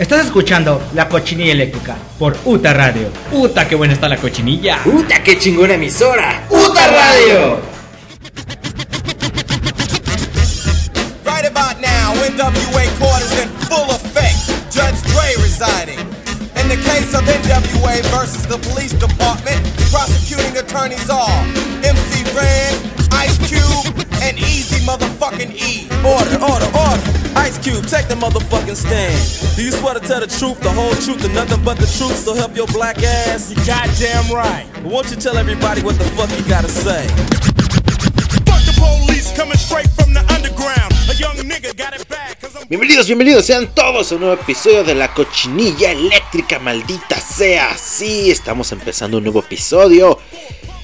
Estás escuchando La Cochinilla Eléctrica por UTA Radio. ¡Uta, qué buena está la cochinilla! ¡Uta, qué chingona emisora! ¡Uta Radio! Right about now, NWA is in full effect. Judge Dre residing. In the case of NWA versus the police department, prosecuting attorneys are MC Ren, Ice Cube, and Easy motherfucking E. Order, order, order. Ice Cube, take the motherfucking stand. Do you swear to tell the truth, the whole truth, and nothing but the truth? So help your black ass. You goddamn right. Won't you tell everybody what the fuck you gotta say? Fuck the police coming straight from the underground. A young nigga got it I'm Bienvenidos, bienvenidos sean todos a un nuevo episodio de la cochinilla eléctrica, maldita sea. Sí, estamos empezando un nuevo episodio.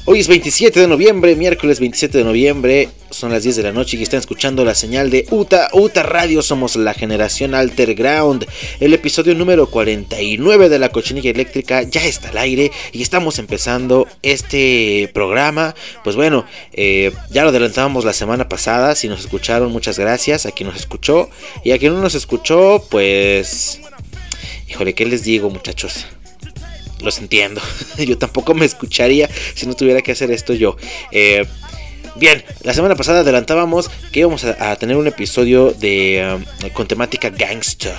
Hoy es 27 de noviembre, miércoles 27 de noviembre, son las 10 de la noche y están escuchando la señal de UTA, UTA Radio, somos la generación Alter Ground. El episodio número 49 de la cochinilla eléctrica ya está al aire y estamos empezando este programa. Pues bueno, eh, ya lo adelantábamos la semana pasada, si nos escucharon muchas gracias a quien nos escuchó y a quien no nos escuchó, pues... Híjole, ¿qué les digo muchachos? Los entiendo. yo tampoco me escucharía si no tuviera que hacer esto yo. Eh, bien, la semana pasada adelantábamos que íbamos a, tener un episodio de um, con temática gangster.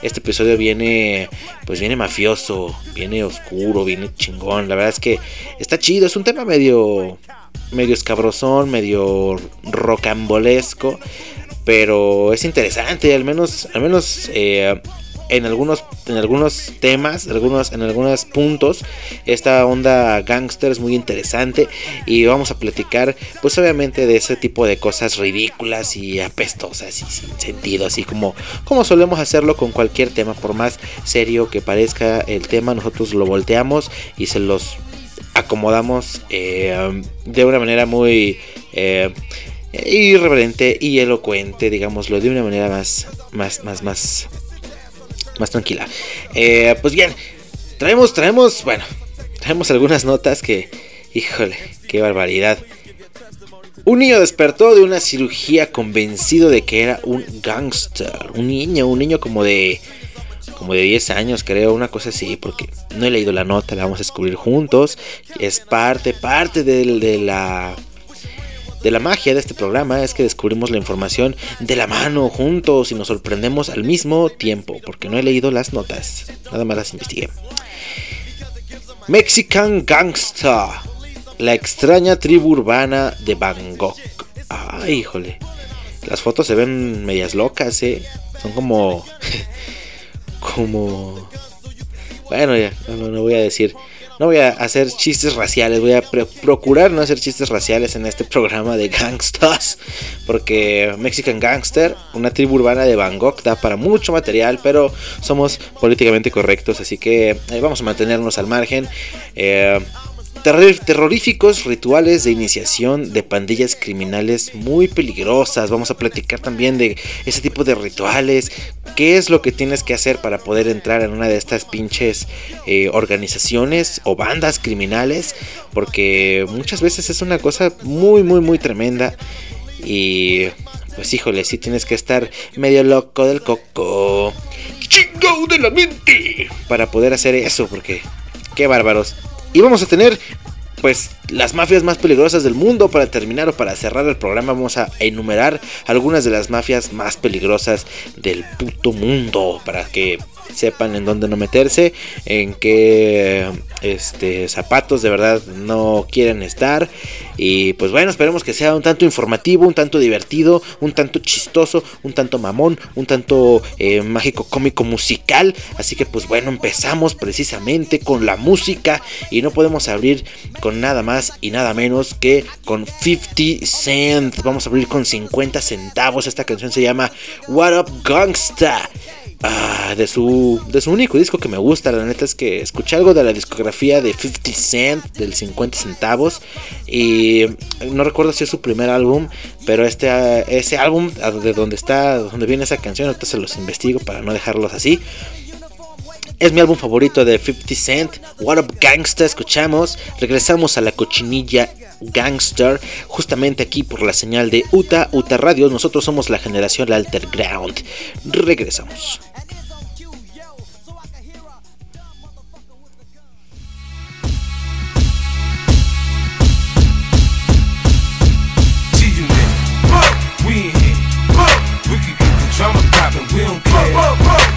Este episodio viene, pues viene mafioso, viene oscuro, viene chingón. La verdad es que está chido. Es un tema medio, medio escabrosón, medio rocambolesco, pero es interesante. Al menos, al menos. Eh, en algunos, en algunos temas, algunos, en algunos puntos, esta onda gangster es muy interesante y vamos a platicar, pues obviamente de ese tipo de cosas ridículas y apestosas y sin sentido, así como, como solemos hacerlo con cualquier tema, por más serio que parezca el tema, nosotros lo volteamos y se los acomodamos eh, de una manera muy eh, irreverente y elocuente, digámoslo, de una manera más, más, más, más más tranquila. Eh, pues bien, traemos, traemos, bueno, traemos algunas notas que, híjole, qué barbaridad. Un niño despertó de una cirugía convencido de que era un gangster. Un niño, un niño como de como de 10 años, creo, una cosa así, porque no he leído la nota, la vamos a descubrir juntos. Es parte, parte de, de la de la magia de este programa es que descubrimos la información de la mano juntos y nos sorprendemos al mismo tiempo, porque no he leído las notas, nada más las investigué. Mexican Gangsta, la extraña tribu urbana de Bangkok. Ay, híjole. Las fotos se ven medias locas, ¿eh? Son como... como... Bueno, ya, no, no voy a decir no voy a hacer chistes raciales, voy a procurar no hacer chistes raciales en este programa de gangstas, porque Mexican Gangster, una tribu urbana de Bangkok, da para mucho material, pero somos políticamente correctos, así que eh, vamos a mantenernos al margen. Eh, terroríficos rituales de iniciación de pandillas criminales muy peligrosas. Vamos a platicar también de ese tipo de rituales. ¿Qué es lo que tienes que hacer para poder entrar en una de estas pinches eh, organizaciones o bandas criminales? Porque muchas veces es una cosa muy, muy, muy tremenda. Y pues híjole, si tienes que estar medio loco del coco. Chingado de la mente. Para poder hacer eso, porque qué bárbaros. Y vamos a tener pues las mafias más peligrosas del mundo para terminar o para cerrar el programa vamos a enumerar algunas de las mafias más peligrosas del puto mundo para que sepan en dónde no meterse, en qué este, zapatos de verdad no quieren estar. Y pues bueno, esperemos que sea un tanto informativo, un tanto divertido, un tanto chistoso, un tanto mamón, un tanto eh, mágico, cómico, musical. Así que pues bueno, empezamos precisamente con la música y no podemos abrir con nada más y nada menos que con 50 Cent. Vamos a abrir con 50 centavos. Esta canción se llama What Up Gangsta. Ah, de su de su único disco que me gusta, la neta es que escuché algo de la discografía de 50 Cent del 50 centavos y no recuerdo si es su primer álbum, pero este ese álbum de donde está donde viene esa canción, ahorita se los investigo para no dejarlos así. Es mi álbum favorito de 50 Cent, What Up Gangsta, escuchamos, regresamos a la cochinilla Gangster, justamente aquí por la señal de UTA, UTA Radio, nosotros somos la generación Alter Ground. Regresamos. Don't care.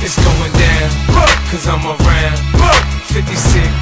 It's going down, cause I'm around. 56,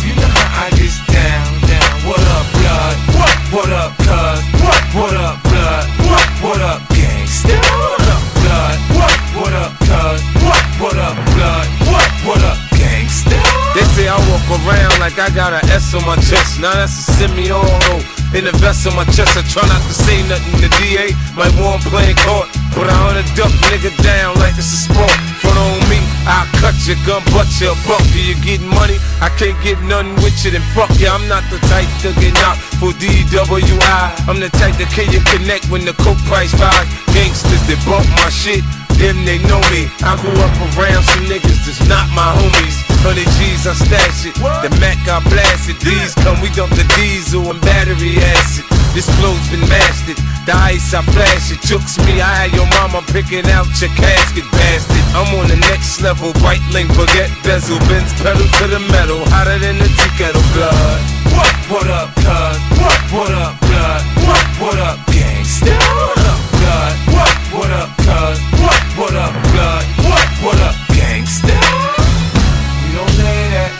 you know how I get down, down. What up, blood? What? What up, cuz? What? What up, blood? What? What up, gangsta? What up, blood? What? What up, cuz? What? What up, blood? What? What up, gangsta? They say I walk around like I got an S on my chest. Now that's a semi-auto. In the vest on my chest, I try not to say nothing. The DA might want playing court, but I hunt a duck nigga down like it's a sport. Front on me, I'll cut your gun, butt your buck. Do you getting money? I can't get nothing with you, then fuck you. I'm not the type to get out for DWI. I'm the type to can you connect when the coke price rise. Gangsters that bump my shit, them they know me. I grew up around some niggas that's not my homies. Hundred G's, I stash it. The Mac, I blast it. These come, we dump the diesel and battery acid. This flow's been mastered. The ice, I flash it. Chooks me, I had your mama picking out your casket, bastard. I'm on the next level. White link, baguette, bezel, bends, pedal to the metal. Hotter than the tea kettle blood. What? What up, cuz? What? What up, blood? What? What up, gangsta? What up, blood? What? What up, cuz? What? What up, blood? What? What up, gangsta? We don't play that.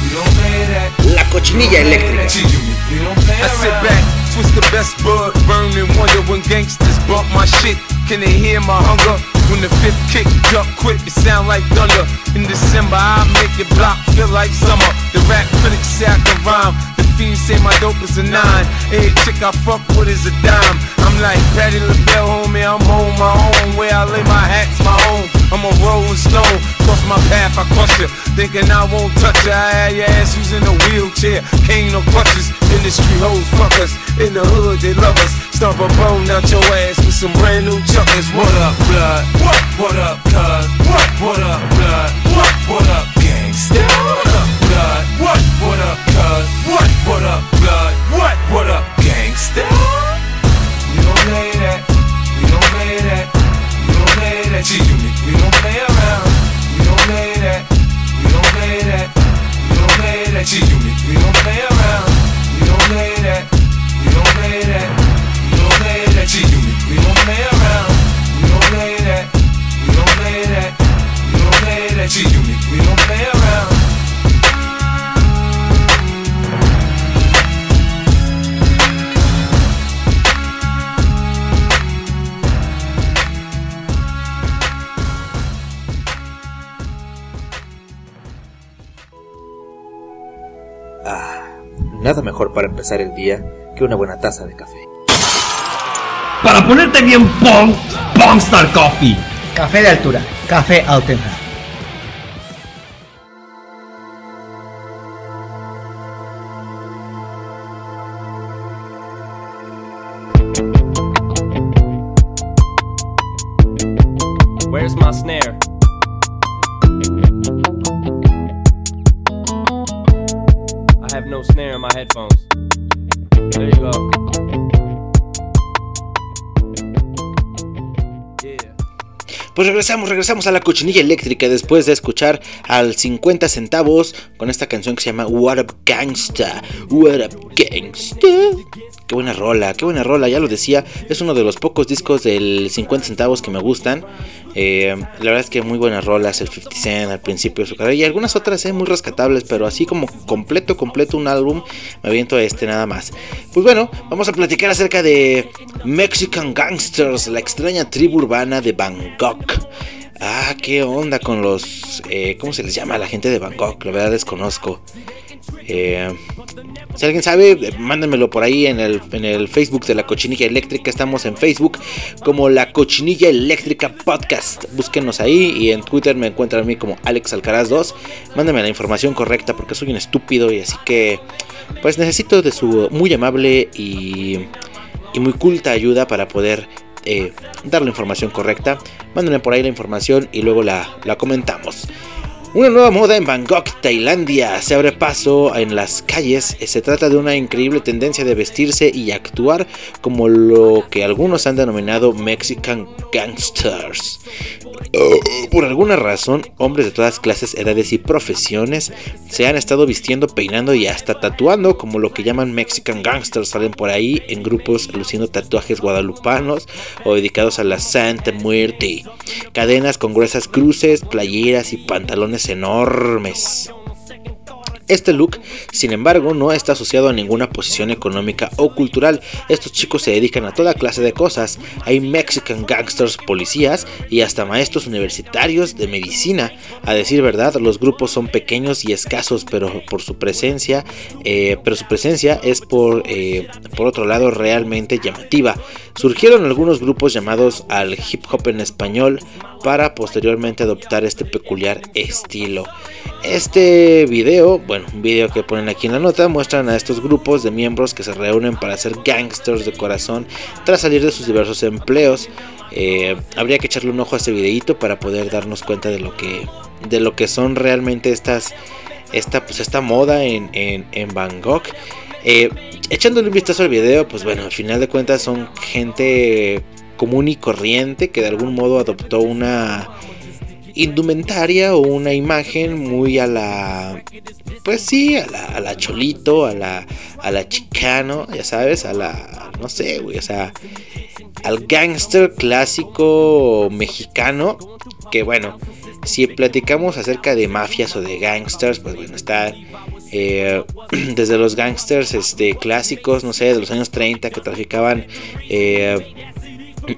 We don't play that. La cochinilla eléctrica. I sit back, twist the best bud, burn and wonder when gangsters bump my shit. Can they hear my hunger? When the fifth kick duck quick, it sound like thunder. In December, I make it block feel like summer. The rap critics say I can rhyme. The fiends say my dope is a nine. Every chick I fuck with is a dime. I'm like Patty LaBelle, homie. I'm on my own. Where I lay my hats, my home. I'm a rolling stone. Cross my path, I cross you. Thinking I won't touch you. I had your ass in a wheelchair. Cane no crutches. Industry hoes fuck us. In the hood, they love us. Stomp a bone out your ass with some brand new chuckers. What up, blood? What? What up, cuz? What? What up, blood? What? What up, gangsta? What up, blood? What? What up, cuz? What? What up, nada mejor para empezar el día que una buena taza de café. Para ponerte bien pong, Pongstar Coffee. Café de altura, café auténtico. Pues regresamos, regresamos a la cochinilla eléctrica después de escuchar al 50 centavos con esta canción que se llama What Up Gangsta. What Up Gangsta. Qué buena rola, qué buena rola, ya lo decía, es uno de los pocos discos del 50 centavos que me gustan. Eh, la verdad es que muy buenas rolas, el 50 Cent al principio de su carrera y algunas otras eh, muy rescatables, pero así como completo, completo un álbum, me aviento este nada más. Pues bueno, vamos a platicar acerca de Mexican Gangsters, la extraña tribu urbana de Bangkok. Ah, qué onda con los... eh, ¿Cómo se les llama a la gente de Bangkok? La verdad desconozco. Eh, si alguien sabe, mándenmelo por ahí en el, en el Facebook de la Cochinilla Eléctrica. Estamos en Facebook como la Cochinilla Eléctrica Podcast. Búsquenos ahí y en Twitter me encuentran a mí como Alex Alcaraz 2. Mándenme la información correcta porque soy un estúpido y así que pues necesito de su muy amable y, y muy culta ayuda para poder eh, dar la información correcta. Mándenme por ahí la información y luego la, la comentamos. Una nueva moda en Bangkok, Tailandia, se abre paso en las calles. Se trata de una increíble tendencia de vestirse y actuar como lo que algunos han denominado Mexican Gangsters. Por alguna razón, hombres de todas clases, edades y profesiones se han estado vistiendo, peinando y hasta tatuando como lo que llaman Mexican Gangsters. Salen por ahí en grupos luciendo tatuajes guadalupanos o dedicados a la Santa Muerte. Cadenas con gruesas cruces, playeras y pantalones enormes. Este look, sin embargo, no está asociado a ninguna posición económica o cultural. Estos chicos se dedican a toda clase de cosas. Hay Mexican gangsters, policías y hasta maestros universitarios de medicina. A decir verdad, los grupos son pequeños y escasos, pero por su presencia, eh, pero su presencia es por, eh, por otro lado realmente llamativa. Surgieron algunos grupos llamados al hip hop en español para posteriormente adoptar este peculiar estilo. Este video, bueno, un video que ponen aquí en la nota, muestran a estos grupos de miembros que se reúnen para ser gangsters de corazón tras salir de sus diversos empleos. Eh, habría que echarle un ojo a este videito para poder darnos cuenta de lo que, de lo que son realmente estas, esta, pues esta moda en, en, Bangkok. Eh, echándole un vistazo al video, pues bueno, al final de cuentas son gente común y corriente que de algún modo adoptó una indumentaria o una imagen muy a la pues sí a la, a la cholito a la a la chicano ya sabes a la no sé güey o sea al gangster clásico mexicano que bueno si platicamos acerca de mafias o de gangsters pues bueno está eh, desde los gangsters este, clásicos, no sé, de los años 30 que traficaban eh,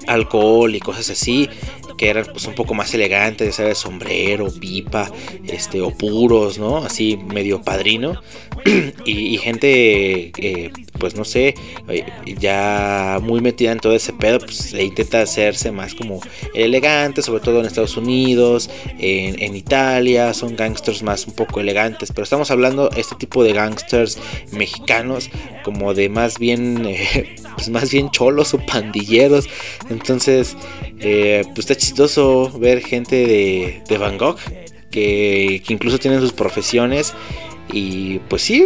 alcohol y cosas así, que eran pues un poco más elegantes, ¿sabes? Sombrero, pipa, este, o puros, ¿no? Así medio padrino. y, gente, eh, pues no sé, eh, ya muy metida en todo ese pedo, pues intenta hacerse más como elegante, sobre todo en Estados Unidos, en, Italia, son gangsters más un poco elegantes, pero estamos hablando este tipo de gangsters mexicanos, como de más bien, eh, pues más bien cholos o pandilleros, entonces, pues está chistoso ver gente de, de Bangkok que, que, incluso tienen sus profesiones y pues sí,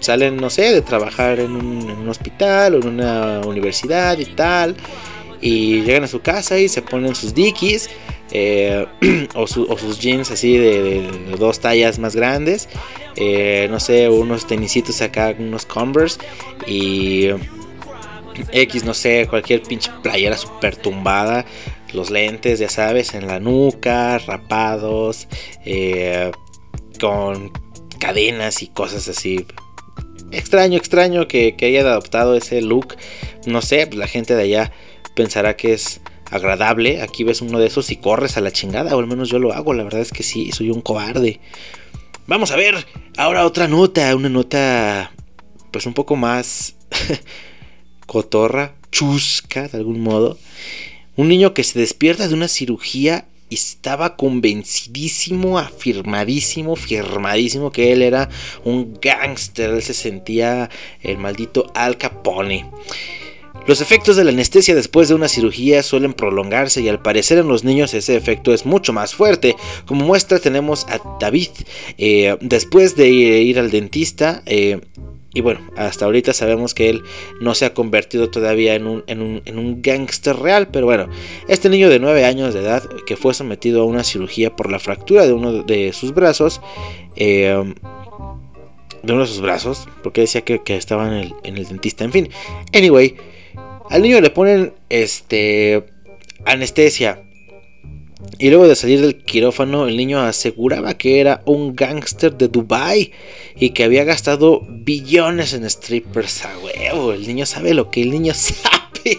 salen, no sé, de trabajar en un, hospital o en una universidad y tal. Y llegan a su casa y se ponen sus dickies eh, o, sus jeans así de, dos tallas más grandes. Eh, no sé, unos tenisitos acá, unos Converse. Y X, no sé, cualquier pinche playera super tumbada. Los lentes, ya sabes, en la nuca, rapados. Eh, con cadenas y cosas así. Extraño, extraño que, que hayan adoptado ese look. No sé, la gente de allá pensará que es agradable. Aquí ves uno de esos y corres a la chingada, o al menos yo lo hago. La verdad es que sí, soy un cobarde. Vamos a ver ahora otra nota, una nota pues un poco más cotorra, chusca de algún modo. Un niño que se despierta de una cirugía estaba convencidísimo, afirmadísimo, firmadísimo que él era un gángster, él se sentía el maldito Al Capone. Los efectos de la anestesia después de una cirugía suelen prolongarse y al parecer en los niños ese efecto es mucho más fuerte. Como muestra tenemos a David. Eh, después de ir al dentista, eh, y bueno, hasta ahorita sabemos que él no se ha convertido todavía en un, en un, gángster real. Pero bueno, este niño de 9 años de edad que fue sometido a una cirugía por la fractura de uno de sus brazos. Eh, de uno de sus brazos. Porque decía que, estaba en el, en el dentista. En fin. Anyway. Al niño le ponen este anestesia y luego de salir del quirófano, el niño aseguraba que era un gángster de Dubai y que había gastado billones en strippers a huevo. El niño sabe lo que el niño sabe.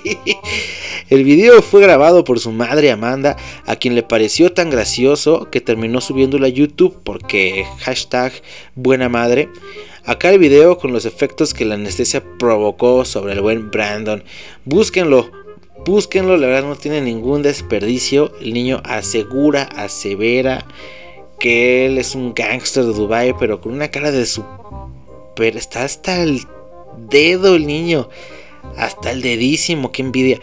El video fue grabado por su madre Amanda, a quien le pareció tan gracioso que terminó subiéndolo a YouTube porque hashtag buena madre. Acá el video con los efectos que la anestesia provocó sobre el buen Brandon. Búsquenlo, Búsquenlo, la verdad no tiene ningún desperdicio. El niño asegura, asevera que él es un gángster de Dubai, pero con una cara de su... Pero está hasta el dedo el niño. Hasta el dedísimo, qué envidia.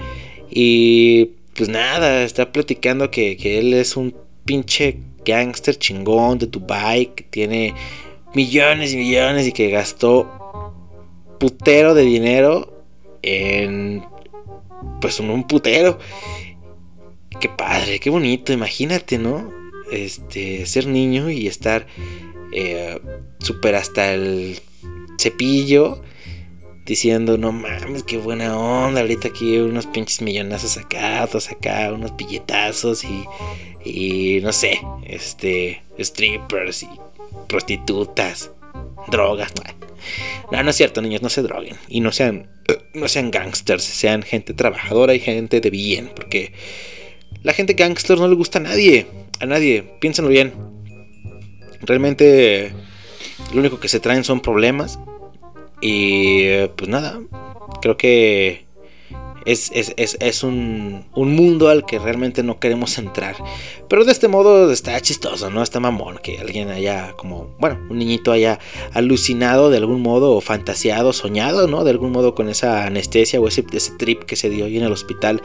Y pues nada, está platicando que, él es un pinche gangster chingón de Dubai que tiene millones y millones y que gastó putero de dinero en pues un putero. Qué padre, qué bonito, imagínate, ¿no? Este, ser niño y estar eh, súper hasta el cepillo diciendo, no mames, qué buena onda, ahorita aquí unos pinches millonazos acá, otros acá, unos billetazos y, y no sé, este, strippers y prostitutas, drogas. No, no es cierto, niños, no se droguen y no sean, no sean gangsters, sean gente trabajadora y gente de bien, porque la gente gangster no le gusta a nadie, a nadie, piénsenlo bien. Realmente lo único que se traen son problemas y pues nada, creo que es, es, es, es un, un, mundo al que realmente no queremos entrar. Pero de este modo está chistoso, ¿no? Está mamón que alguien haya como, bueno, un niñito haya alucinado de algún modo o fantaseado, soñado, ¿no? De algún modo con esa anestesia o ese, ese trip que se dio ahí en el hospital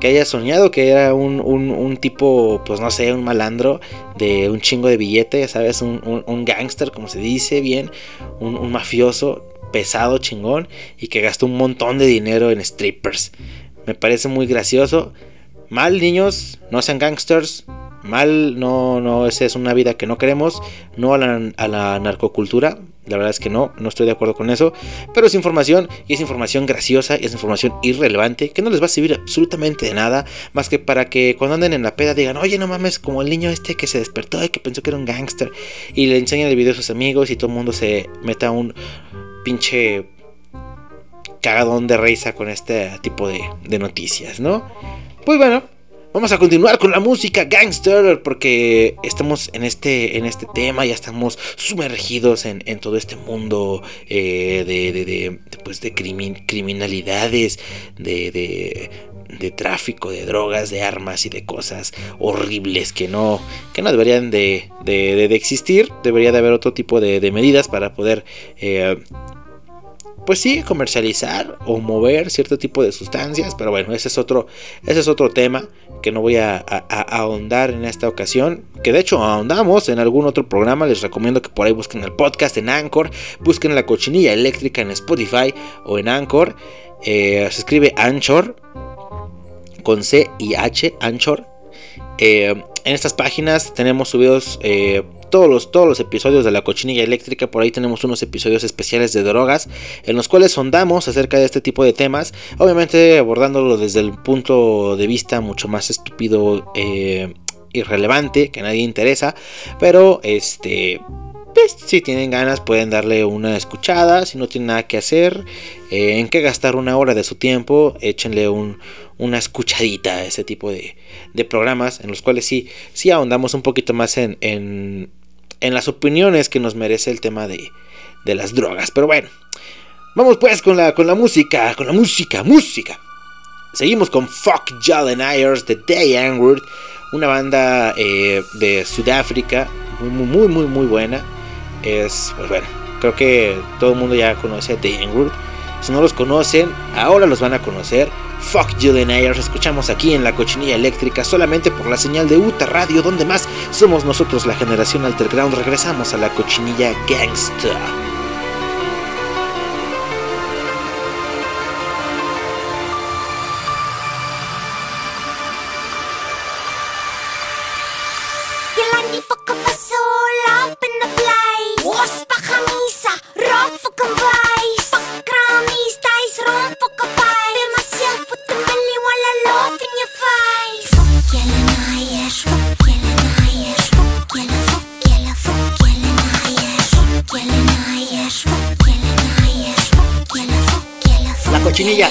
que haya soñado que era un, un, un, tipo, pues no sé, un malandro de un chingo de billete, sabes, un, un gángster, como se dice bien, un, mafioso pesado, chingón, y que gastó un montón de dinero en strippers. Me parece muy gracioso. Mal, niños, no sean gangsters. Mal, no, no, esa es una vida que no queremos. No a la, a la narcocultura. La verdad es que no, no estoy de acuerdo con eso. Pero es información y es información graciosa y es información irrelevante que no les va a servir absolutamente de nada. Más que para que cuando anden en la peda digan, oye, no mames, como el niño este que se despertó y que pensó que era un gángster. Y le enseñan el video a sus amigos y todo el mundo se meta un pinche cagadón de risa con este tipo de, noticias, ¿no? Pues bueno, Vamos a continuar con la música gangster porque estamos en este, en este tema, ya estamos sumergidos en, todo este mundo eh, de, de, de, pues de criminalidades, de, de, tráfico de drogas, de armas y de cosas horribles que no, que no deberían de, existir. Debería de haber otro tipo de, medidas para poder... Eh, pues sí, comercializar o mover cierto tipo de sustancias, pero bueno, ese es otro, ese es otro tema que no voy a, ahondar en esta ocasión, que de hecho ahondamos en algún otro programa, les recomiendo que por ahí busquen el podcast en Anchor, busquen la cochinilla eléctrica en Spotify o en Anchor, eh, se escribe Anchor con C y H, Anchor. Eh, en estas páginas tenemos subidos... Eh, todos los, todos los episodios de la cochinilla eléctrica. Por ahí tenemos unos episodios especiales de drogas en los cuales sondamos acerca de este tipo de temas. Obviamente abordándolo desde el punto de vista mucho más estúpido, eh, irrelevante, que a nadie interesa. Pero este... Pues, si tienen ganas pueden darle una escuchada, si no tienen nada que hacer, eh, en qué gastar una hora de su tiempo, échenle un, una escuchadita a ese tipo de, programas en los cuales sí, sí ahondamos un poquito más en, en las opiniones que nos merece el tema de, de las drogas. Pero bueno, vamos pues con la, con la música, con la música, música. Seguimos con Fuck Jalen Ayers de Day Angward, una banda eh, de Sudáfrica, muy, muy, muy, muy buena. Es, pues bueno, creo que todo el mundo ya conoce a Day Angward. Si no los conocen, ahora los van a conocer. Fuck Julian Ayers, escuchamos aquí en la cochinilla eléctrica solamente por la señal de UTA Radio, donde más somos nosotros la generación Alterground. Regresamos a la cochinilla Gangsta. Cochinilla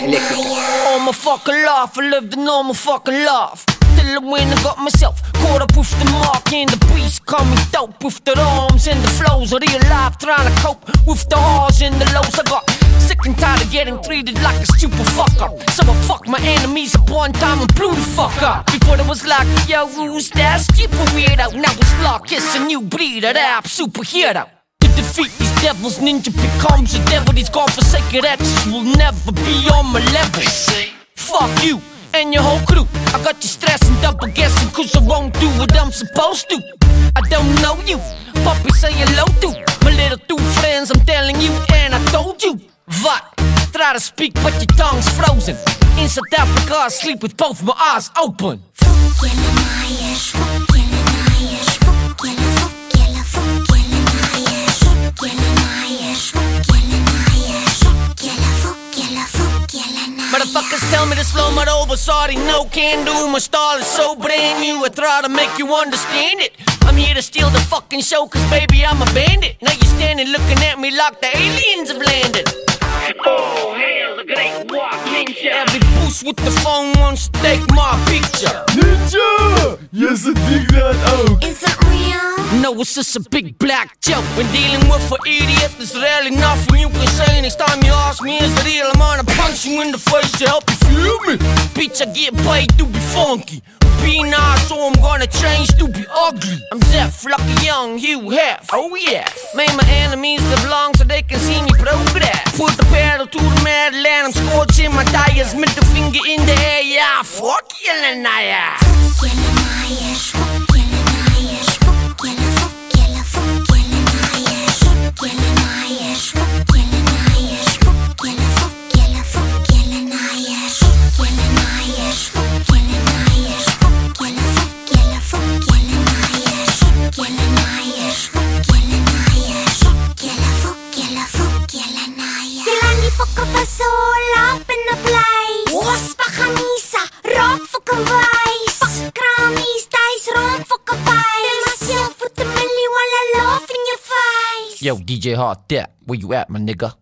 my fucking life, I lived a normal fucking life. Till I went I got myself caught up with the mark and the beast. Call me dope with the arms and the flows. of Real life trying to cope with the highs and the lows. I got sick and tired of getting treated like a stupid fucker. So I fucked my enemies up one time and blew the fuck up. Before it was like, yo, who's that stupid weirdo? Now it's like it's a new breed of rap superhero defeat these devils, ninja becomes a devil. These godforsaken actions will never be on my level. Fuck you. and your whole crew. I got you stressing, double guessing, cause I won't do what I'm supposed to. I don't know you, puppy say hello to my little two friends. I'm telling you, and I told you. What? Try to speak, but your tongue's frozen. In South Africa, I sleep with both my eyes open. Motherfuckers tell me to slow roll, but sorry, no can do. My style is so brand new, I try to make you understand it. I'm here to steal the fucking show, cause baby, I'm a bandit. Now you're standing looking at me like the aliens have landed. Oh, hail the great walk ninja. Every boost with the phone wants to take my picture. Ninja! Yes, I dig that out. Is it real? No, it's just a big black joke. When dealing with an idiot, there's really nothing you can say. Next time you ask me, is it real? I'm gonna punch you in the face to help you feel me. Bitch, I get paid to be funky. Be nice, so I'm gonna change to be ugly. I'm Zeph, lucky young, you have. Oh yeah. Made my enemies live long so they can see me progress. Put the pedal to the metal and I'm scorching my tires. Middle finger in the air, yeah. Fuck you, Lanaya. Jelani DJ Hard That, where you at, my nigga?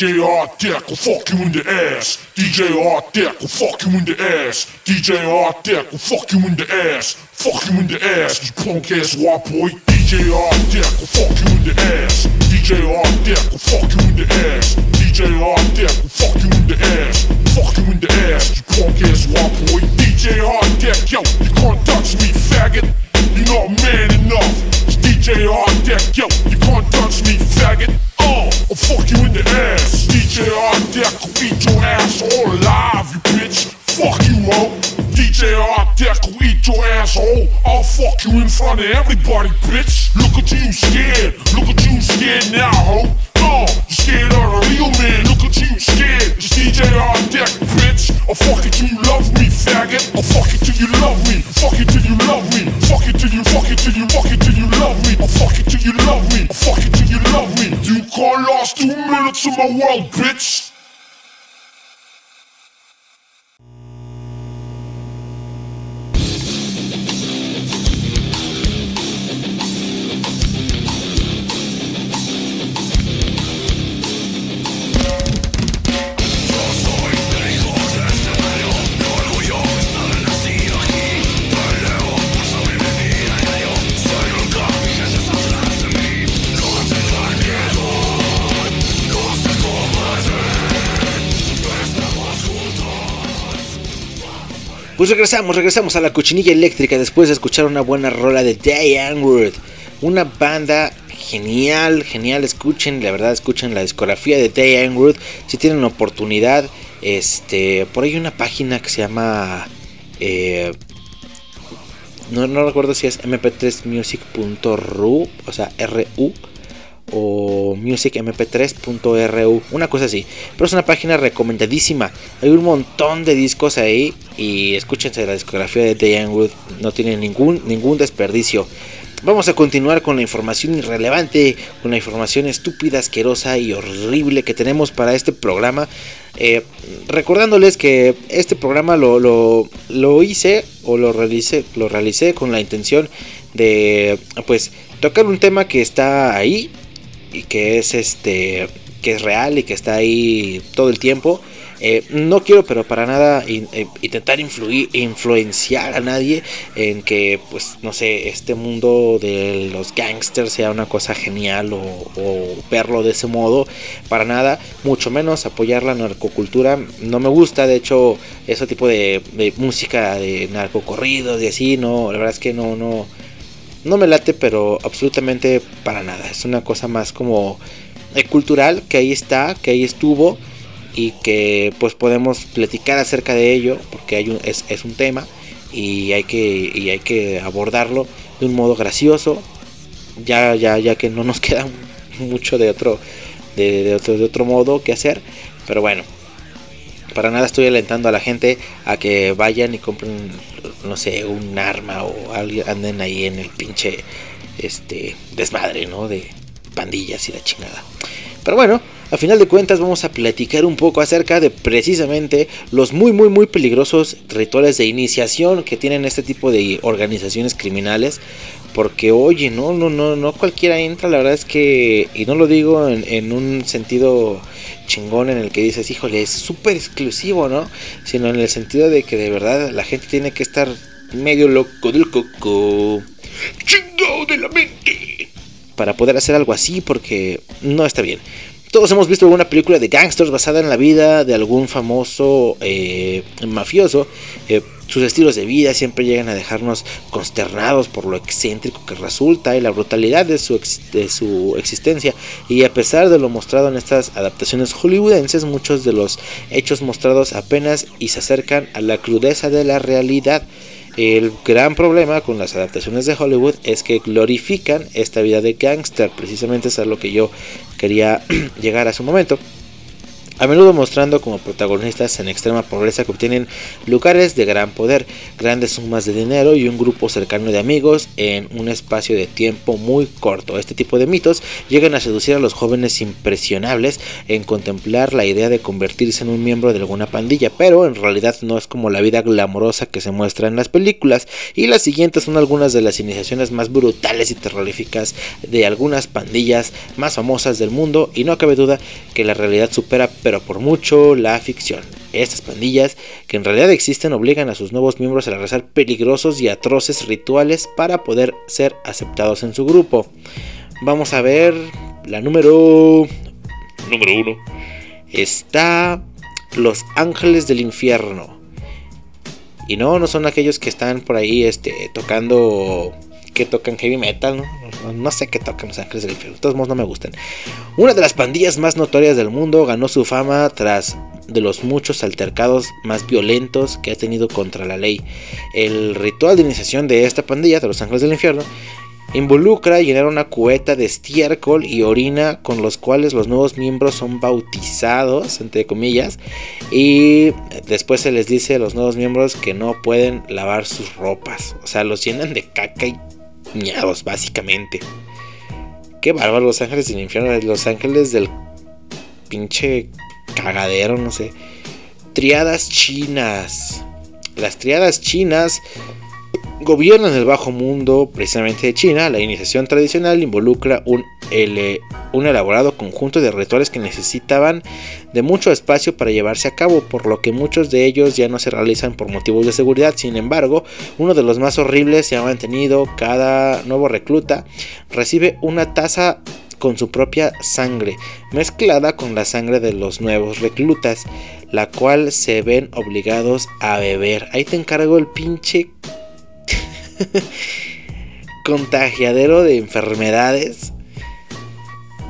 DJ Art Deck will fuck you in the ass. DJ Art Deck will fuck you in the ass. DJ Art Deck will fuck you in the ass. Fuck you in the ass, you punk ass white boy. DJ Art Deck will fuck you in the ass. DJ Art Deck will fuck you in the ass. DJ Art Deck will fuck you in the ass. Fuck you in the ass, you punk ass white boy. DJ Art Deck, yo, you can't touch me, faggot. You're not man enough. It's DJ Art Deck, yo, you can't touch me, faggot. Oh, I'll fuck you in the ass. DJ Art Deck will eat your ass all alive, you bitch. Fuck you, ho. DJ Deck will eat your asshole. I'll fuck you in front of everybody, bitch. Look at you scared. Look at you scared now, ho. Oh, you scared of a real man. Look at you scared. It's DJ Art Deck, bitch. I'll fuck it till you love me, faggot. I'll fuck it till you love me. Fuck it till you love me. Fuck it till you, fuck it till you, fuck it till you love me. I'll fuck it till you love me. I'll fuck it till you love me. You can't last two minutes in my world, bitch. Pues regresamos, regresamos a la cochinilla eléctrica después de escuchar una buena rola de Diane Wood. Una banda genial, genial. Escuchen, la verdad, escuchen la discografía de Diane Wood. Si tienen oportunidad, este, por ahí hay una página que se llama. eh, no, no recuerdo si es mp3music.ru, o sea, RU o musicmp3.ru, una cosa así. Pero es una página recomendadísima. Hay un montón de discos ahí y escúchense la discografía de Diane Wood, no tiene ningún ningún desperdicio. Vamos a continuar con la información irrelevante, con la información estúpida, asquerosa y horrible que tenemos para este programa. Eh, recordándoles que este programa lo, lo, lo hice o lo realicé, lo realicé con la intención de pues tocar un tema que está ahí y que es este que es real y que está ahí todo el tiempo Eh, no quiero, pero para nada eh, intentar influir, influenciar a nadie en que, pues, no sé, este mundo de los gangsters sea una cosa genial o, o verlo de ese modo. Para nada, mucho menos apoyar la narcocultura. No me gusta, de hecho, ese tipo de, de música de narcocorridos y así, no, la verdad es que no, no, no me late, pero absolutamente para nada. Es una cosa más como eh, cultural que ahí está, que ahí estuvo y que pues podemos platicar acerca de ello porque hay un, es, es un tema y hay que y hay que abordarlo de un modo gracioso ya ya ya que no nos queda mucho de otro de, de otro de otro modo que hacer pero bueno para nada estoy alentando a la gente a que vayan y compren no sé un arma o anden ahí en el pinche este desmadre no de pandillas y la chingada pero bueno, a final de cuentas vamos a platicar un poco acerca de precisamente los muy muy muy peligrosos rituales de iniciación que tienen este tipo de organizaciones criminales. Porque oye, no, no, no, no cualquiera entra, la verdad es que, y no lo digo en, en un sentido chingón en el que dices, híjole, es súper exclusivo, ¿no? Sino en el sentido de que de verdad la gente tiene que estar medio loco del coco. Chingado de la mente para poder hacer algo así porque no está bien. Todos hemos visto alguna película de gangsters basada en la vida de algún famoso eh, mafioso. Eh, sus estilos de vida siempre llegan a dejarnos consternados por lo excéntrico que resulta y la brutalidad de su, ex- de su existencia. Y a pesar de lo mostrado en estas adaptaciones hollywoodenses, muchos de los hechos mostrados apenas y se acercan a la crudeza de la realidad. El gran problema con las adaptaciones de Hollywood es que glorifican esta vida de gángster, precisamente es a lo que yo quería llegar hace un momento. A menudo mostrando como protagonistas en extrema pobreza que obtienen lugares de gran poder, grandes sumas de dinero y un grupo cercano de amigos en un espacio de tiempo muy corto. Este tipo de mitos llegan a seducir a los jóvenes impresionables en contemplar la idea de convertirse en un miembro de alguna pandilla, pero en realidad no es como la vida glamorosa que se muestra en las películas. Y las siguientes son algunas de las iniciaciones más brutales y terroríficas de algunas pandillas más famosas del mundo y no cabe duda que la realidad supera pero por mucho la ficción. Estas pandillas, que en realidad existen, obligan a sus nuevos miembros a realizar peligrosos y atroces rituales para poder ser aceptados en su grupo. Vamos a ver la número número uno. Está Los Ángeles del Infierno. Y no, no son aquellos que están por ahí este, tocando. Que tocan heavy metal, ¿no? Sé qué tocan los ángeles del infierno. De todos modos, no me gustan. Una de las pandillas más notorias del mundo ganó su fama tras de los muchos altercados más violentos que ha tenido contra la ley. El ritual de iniciación de esta pandilla, de los ángeles del infierno, involucra llenar una cubeta de estiércol y orina con los cuales los nuevos miembros son bautizados, entre comillas, y después se les dice a los nuevos miembros que no pueden lavar sus ropas. O sea, los llenan de caca y miados, básicamente. Qué bárbaro, los ángeles del infierno, los ángeles del pinche cagadero, no sé. Triadas chinas. Las triadas chinas gobiernan el bajo mundo precisamente de China. La iniciación tradicional involucra un, un elaborado conjunto de rituales que necesitaban de mucho espacio para llevarse a cabo, por lo que muchos de ellos ya no se realizan por motivos de seguridad. Sin embargo, uno de los más horribles se ha mantenido. Cada nuevo recluta recibe una taza con su propia sangre, mezclada con la sangre de los nuevos reclutas, la cual se ven obligados a beber. Ahí te encargo el pinche contagiadero de enfermedades.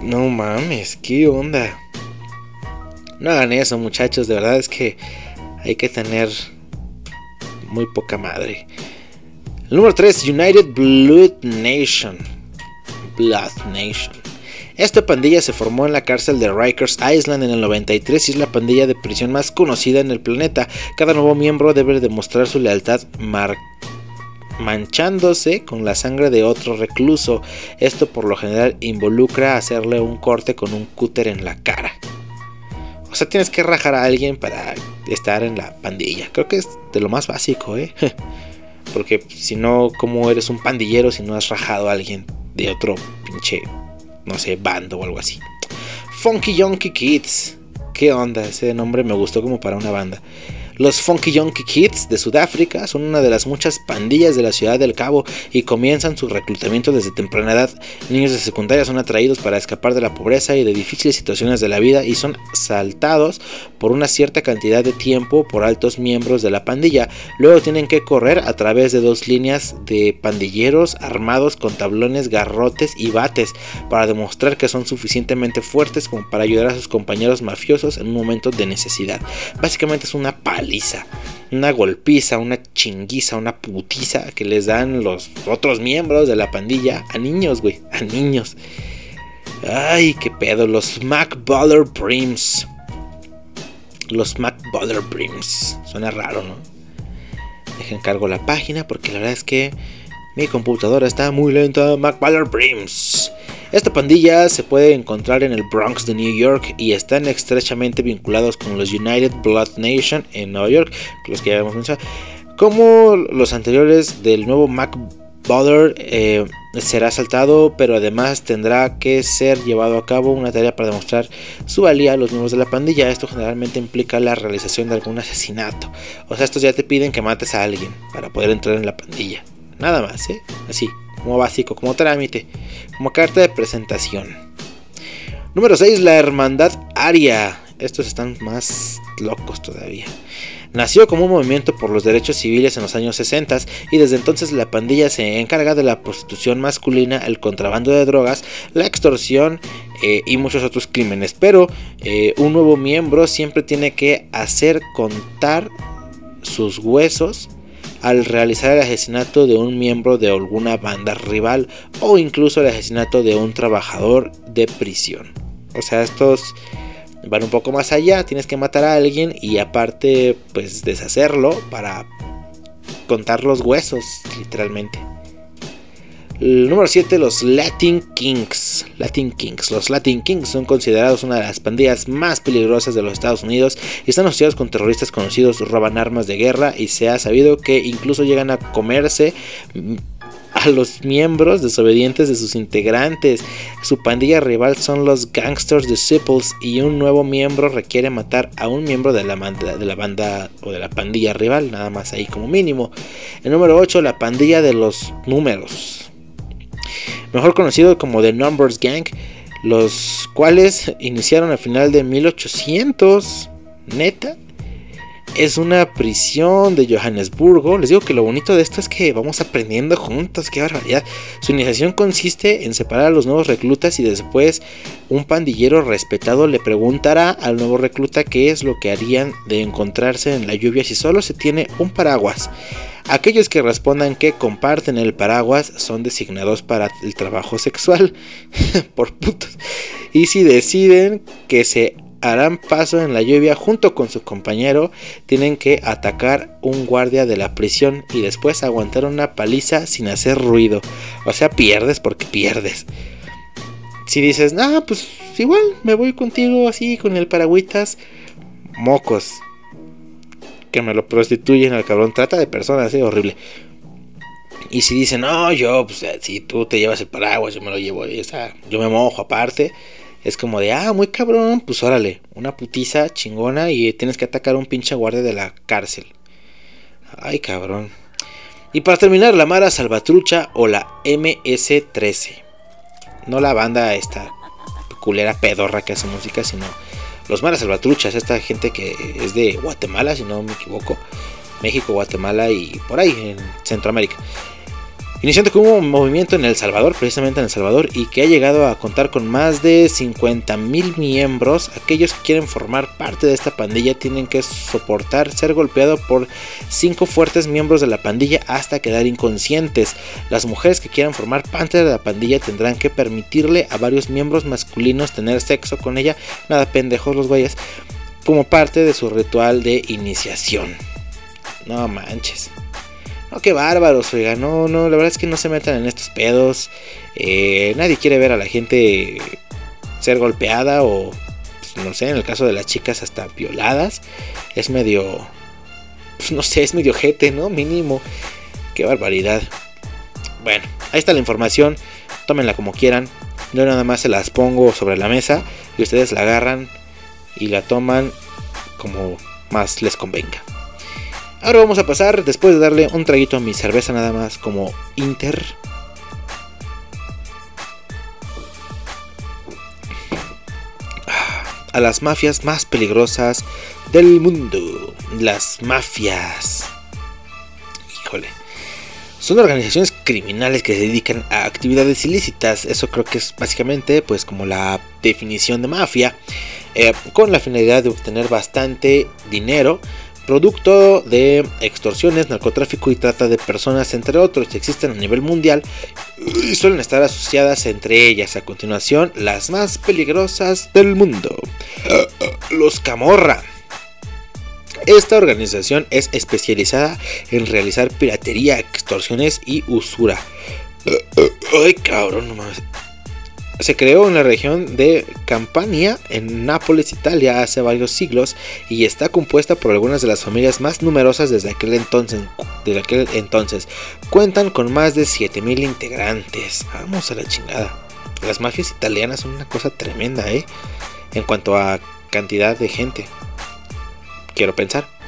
No mames, qué onda. No hagan eso, muchachos, de verdad es que hay que tener muy poca madre. Número 3, United Blood Nation. Blood Nation. Esta pandilla se formó en la cárcel de Rikers Island en el 93 y es la pandilla de prisión más conocida en el planeta. Cada nuevo miembro debe demostrar su lealtad mar manchándose con la sangre de otro recluso. Esto por lo general involucra hacerle un corte con un cúter en la cara. O sea, tienes que rajar a alguien para estar en la pandilla. Creo que es de lo más básico, ¿eh? Porque si no, ¿cómo eres un pandillero si no has rajado a alguien de otro pinche, no sé, bando o algo así? Funky Yonky Kids. qué onda, ese nombre me gustó como para una banda. Los Funky Junkie Kids de Sudáfrica son una de las muchas pandillas de la ciudad del Cabo y comienzan su reclutamiento desde temprana edad. Niños de secundaria son atraídos para escapar de la pobreza y de difíciles situaciones de la vida y son saltados por una cierta cantidad de tiempo por altos miembros de la pandilla. Luego tienen que correr a través de dos líneas de pandilleros armados con tablones, garrotes y bates para demostrar que son suficientemente fuertes como para ayudar a sus compañeros mafiosos en un momento de necesidad. Básicamente es una una golpiza, una chinguiza, una putiza que les dan los otros miembros de la pandilla a niños, güey, a niños. Ay, qué pedo, los MacBaller Prims. Los MacBaller Prims. Suena raro, ¿no? Dejen cargo la página porque la verdad es que mi computadora está muy lenta. MacBaller Prims. Esta pandilla se puede encontrar en el Bronx de New York y están estrechamente vinculados con los United Blood Nation en Nueva York, los que ya hemos mencionado. Como los anteriores del nuevo Mac Baller eh, será asaltado, pero además tendrá que ser llevado a cabo una tarea para demostrar su valía a los miembros de la pandilla. Esto generalmente implica la realización de algún asesinato. O sea, estos ya te piden que mates a alguien para poder entrar en la pandilla. Nada más, ¿eh? Así como básico, como trámite, como carta de presentación. Número 6, la Hermandad Aria. Estos están más locos todavía. Nació como un movimiento por los derechos civiles en los años 60 y desde entonces la pandilla se encarga de la prostitución masculina, el contrabando de drogas, la extorsión eh, y muchos otros crímenes. Pero eh, un nuevo miembro siempre tiene que hacer contar sus huesos al realizar el asesinato de un miembro de alguna banda rival o incluso el asesinato de un trabajador de prisión. O sea, estos van un poco más allá, tienes que matar a alguien y aparte pues deshacerlo para contar los huesos, literalmente. El número 7, los Latin Kings. Latin Kings. Los Latin Kings son considerados una de las pandillas más peligrosas de los Estados Unidos están asociados con terroristas conocidos, roban armas de guerra y se ha sabido que incluso llegan a comerse a los miembros desobedientes de sus integrantes. Su pandilla rival son los Gangsters Disciples y un nuevo miembro requiere matar a un miembro de la, banda, de la banda o de la pandilla rival, nada más ahí como mínimo. El número 8, la pandilla de los números mejor conocido como The Numbers Gang, los cuales iniciaron a final de 1800. Neta, es una prisión de Johannesburgo. Les digo que lo bonito de esto es que vamos aprendiendo juntos, qué barbaridad. Su iniciación consiste en separar a los nuevos reclutas y después un pandillero respetado le preguntará al nuevo recluta qué es lo que harían de encontrarse en la lluvia si solo se tiene un paraguas. Aquellos que respondan que comparten el paraguas son designados para el trabajo sexual. Por putos. Y si deciden que se harán paso en la lluvia junto con su compañero, tienen que atacar un guardia de la prisión y después aguantar una paliza sin hacer ruido. O sea, pierdes porque pierdes. Si dices, no, pues igual me voy contigo así con el paragüitas, mocos que me lo prostituyen al cabrón. Trata de personas, ¿eh? horrible. Y si dicen, no, yo, pues si tú te llevas el paraguas, yo me lo llevo, y está, yo me mojo aparte. Es como de, ah, muy cabrón, pues órale, una putiza chingona y tienes que atacar a un pinche guardia de la cárcel. Ay, cabrón. Y para terminar, la Mara Salvatrucha o la MS-13. No la banda esta culera pedorra que hace música, sino los maras salvatruchas, esta gente que es de Guatemala, si no me equivoco, México, Guatemala y por ahí en Centroamérica. Iniciando con un movimiento en El Salvador, precisamente en El Salvador, y que ha llegado a contar con más de 50 mil miembros. Aquellos que quieren formar parte de esta pandilla tienen que soportar ser golpeado por cinco fuertes miembros de la pandilla hasta quedar inconscientes. Las mujeres que quieran formar parte de la pandilla tendrán que permitirle a varios miembros masculinos tener sexo con ella, nada pendejos los güeyes, como parte de su ritual de iniciación. No manches. No, qué bárbaros, oiga. No, no, la verdad es que no se metan en estos pedos. Eh, nadie quiere ver a la gente ser golpeada o, pues, no sé, en el caso de las chicas hasta violadas. Es medio, pues, no sé, es medio jete, ¿no? Mínimo. Qué barbaridad. Bueno, ahí está la información. Tómenla como quieran. Yo nada más se las pongo sobre la mesa y ustedes la agarran y la toman como más les convenga. Ahora vamos a pasar, después de darle un traguito a mi cerveza nada más como Inter. A las mafias más peligrosas del mundo. Las mafias. Híjole. Son organizaciones criminales que se dedican a actividades ilícitas. Eso creo que es básicamente pues como la definición de mafia. Eh, con la finalidad de obtener bastante dinero producto de extorsiones, narcotráfico y trata de personas, entre otros, existen a nivel mundial y suelen estar asociadas entre ellas. A continuación, las más peligrosas del mundo. Los Camorra. Esta organización es especializada en realizar piratería, extorsiones y usura. Ay, cabrón, no mames se creó en la región de Campania, en Nápoles, Italia, hace varios siglos y está compuesta por algunas de las familias más numerosas desde aquel entonces. Cuentan con más de 7000 integrantes. Vamos a la chingada. Las mafias italianas son una cosa tremenda, ¿eh? En cuanto a cantidad de gente. Quiero pensar.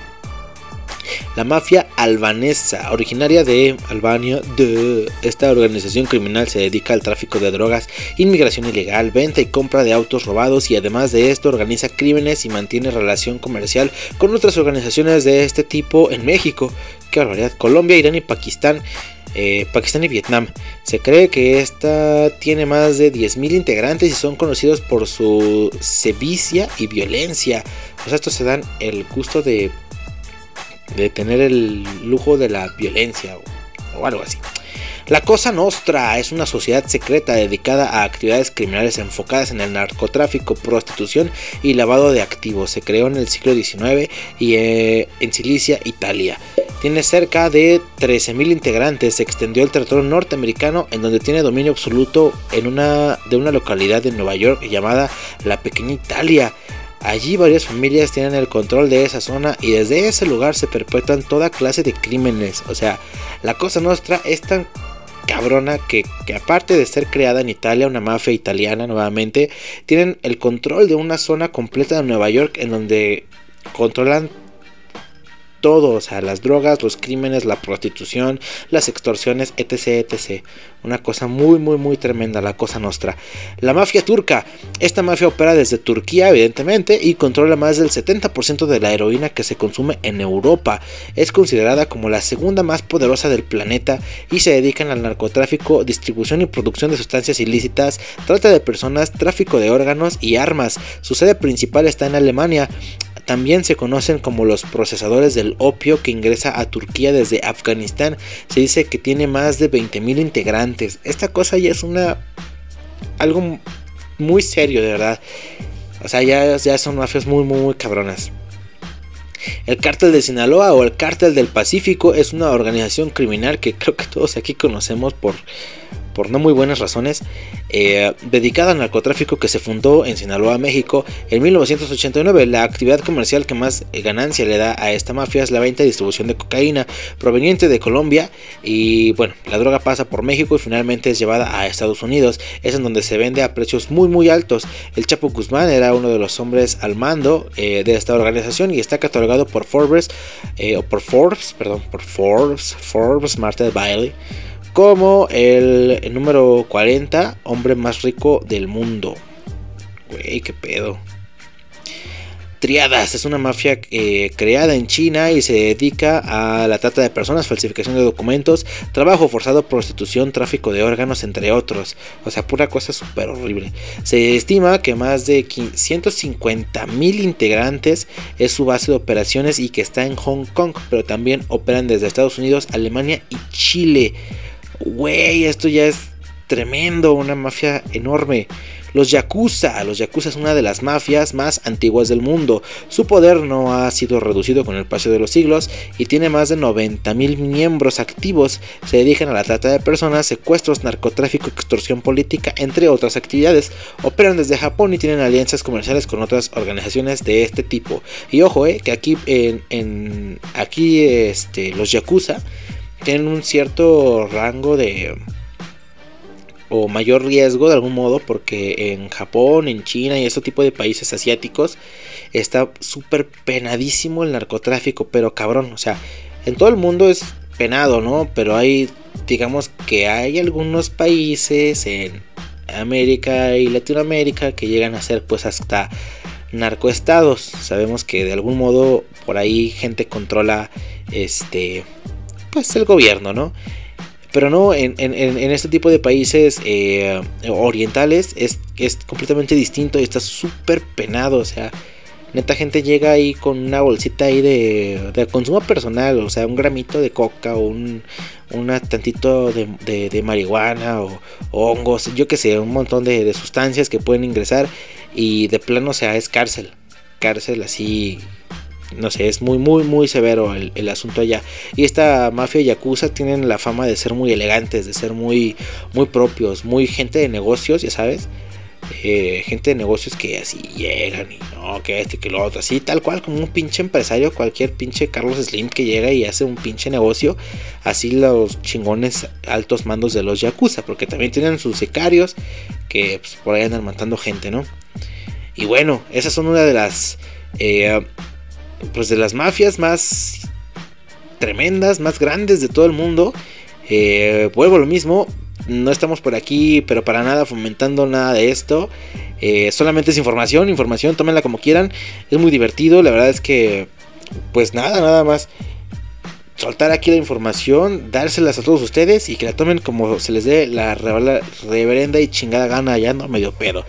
La mafia albanesa, originaria de Albania, de esta organización criminal se dedica al tráfico de drogas, inmigración ilegal, venta y compra de autos robados y además de esto organiza crímenes y mantiene relación comercial con otras organizaciones de este tipo en México. Qué barbaridad. Colombia, Irán y Pakistán. Eh, Pakistán y Vietnam. Se cree que esta tiene más de 10.000 integrantes y son conocidos por su sevicia y violencia. Sea, estos se dan el gusto de de tener el lujo de la violencia o, algo así. La Cosa Nostra es una sociedad secreta dedicada a actividades criminales enfocadas en el narcotráfico, prostitución y lavado de activos. Se creó en el siglo XIX y eh, en Sicilia, Italia. Tiene cerca de 13.000 integrantes. Se extendió el territorio norteamericano en donde tiene dominio absoluto en una, de una localidad de Nueva York llamada la Pequeña Italia. Allí varias familias tienen el control de esa zona y desde ese lugar se perpetúan toda clase de crímenes. O sea, la cosa nuestra es tan cabrona que, que, aparte de ser creada en Italia, una mafia italiana nuevamente, tienen el control de una zona completa de Nueva York en donde controlan todo, o sea, las drogas, los crímenes, la prostitución, las extorsiones, etc, etc. Una cosa muy, muy, muy tremenda, la cosa nuestra. La mafia turca. Esta mafia opera desde Turquía, evidentemente, y controla más del 70% de la heroína que se consume en Europa. Es considerada como la segunda más poderosa del planeta y se dedican al narcotráfico, distribución y producción de sustancias ilícitas, trata de personas, tráfico de órganos y armas. Su sede principal está en Alemania. También se conocen como los procesadores del opio que ingresa a Turquía desde Afganistán. Se dice que tiene más de 20.000 integrantes. Esta cosa ya es una... algo muy serio, de verdad. O sea, ya, ya son mafias muy, muy, muy cabronas. El cártel de Sinaloa o el cártel del Pacífico es una organización criminal que creo que todos aquí conocemos por por no muy buenas razones, eh, dedicada al narcotráfico que se fundó en Sinaloa, México, en 1989. La actividad comercial que más ganancia le da a esta mafia es la venta y distribución de cocaína proveniente de Colombia y bueno, la droga pasa por México y finalmente es llevada a Estados Unidos. Es en donde se vende a precios muy muy altos. El Chapo Guzmán era uno de los hombres al mando eh, de esta organización y está catalogado por Forbes eh, o por Forbes, perdón, por Forbes, Forbes, Marta Bailey como el, número 40 hombre más rico del mundo. Güey, qué pedo. Triadas es una mafia eh, creada en China y se dedica a la trata de personas, falsificación de documentos, trabajo forzado, prostitución, tráfico de órganos, entre otros. O sea, pura cosa súper horrible. Se estima que más de 150 mil integrantes es su base de operaciones y que está en Hong Kong, pero también operan desde Estados Unidos, Alemania y Chile. Güey, esto ya es tremendo, una mafia enorme. Los Yakuza. Los Yakuza es una de las mafias más antiguas del mundo. Su poder no ha sido reducido con el paso de los siglos y tiene más de 90.000 miembros activos. Se dedican a la trata de personas, secuestros, narcotráfico, extorsión política, entre otras actividades. Operan desde Japón y tienen alianzas comerciales con otras organizaciones de este tipo. Y ojo, eh, que aquí en, aquí este, los Yakuza tienen un cierto rango de o mayor riesgo de algún modo porque en Japón, en China y este tipo de países asiáticos está súper penadísimo el narcotráfico, pero cabrón, o sea, en todo el mundo es penado, ¿no? Pero hay, digamos que hay algunos países en América y Latinoamérica que llegan a ser pues hasta narcoestados. Sabemos que de algún modo por ahí gente controla este pues el gobierno, ¿no? Pero no, en, este tipo de países eh, orientales es, es completamente distinto y está súper penado. O sea, neta gente llega ahí con una bolsita ahí de, consumo personal. O sea, un gramito de coca o un una tantito de, marihuana o, hongos. Yo que sé, un montón de, de sustancias que pueden ingresar. Y de plano, o sea, es cárcel. Cárcel así no sé, es muy, muy, muy severo el, asunto allá. Y esta mafia yakuza tienen la fama de ser muy elegantes, de ser muy, muy propios, muy gente de negocios, ya sabes. Eh, gente de negocios que así llegan y no, que este, que lo otro, así tal cual como un pinche empresario, cualquier pinche Carlos Slim que llega y hace un pinche negocio, así los chingones altos mandos de los Yakuza, porque también tienen sus sicarios que pues, por ahí andan matando gente, ¿no? Y bueno, esas son una de las eh, pues de las mafias más tremendas, más grandes de todo el mundo. Eh, vuelvo a lo mismo, no estamos por aquí, pero para nada fomentando nada de esto. Eh, solamente es información, información, tómenla como quieran. Es muy divertido, la verdad es que, pues nada, nada más. Soltar aquí la información, dárselas a todos ustedes y que la tomen como se les dé la reverenda y chingada gana, ya no medio pedo.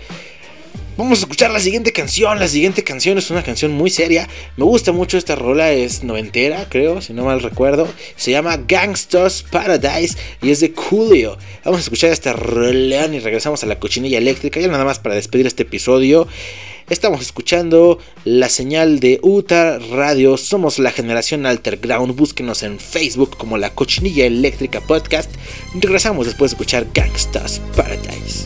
Vamos a escuchar la siguiente canción. La siguiente canción es una canción muy seria. Me gusta mucho esta rola, es noventera, creo, si no mal recuerdo. Se llama Gangsters Paradise y es de Coolio. Vamos a escuchar esta rola y regresamos a la cochinilla eléctrica. Ya nada más para despedir este episodio. Estamos escuchando la señal de Uta Radio. Somos la generación Alterground. Búsquenos en Facebook como la Cochinilla Eléctrica Podcast. Regresamos después de escuchar Gangsters Paradise.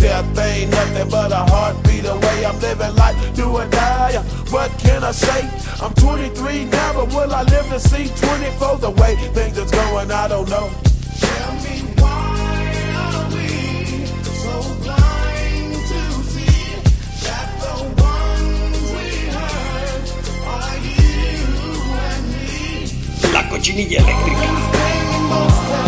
death ain't nothing but a heartbeat away. I'm living life, do or die. What can I say? I'm 23 now, but will I live to see 24? The way things is going, I don't know. Tell me why are we so blind to see that the ones we hurt are you and me? La cochinilla eléctrica.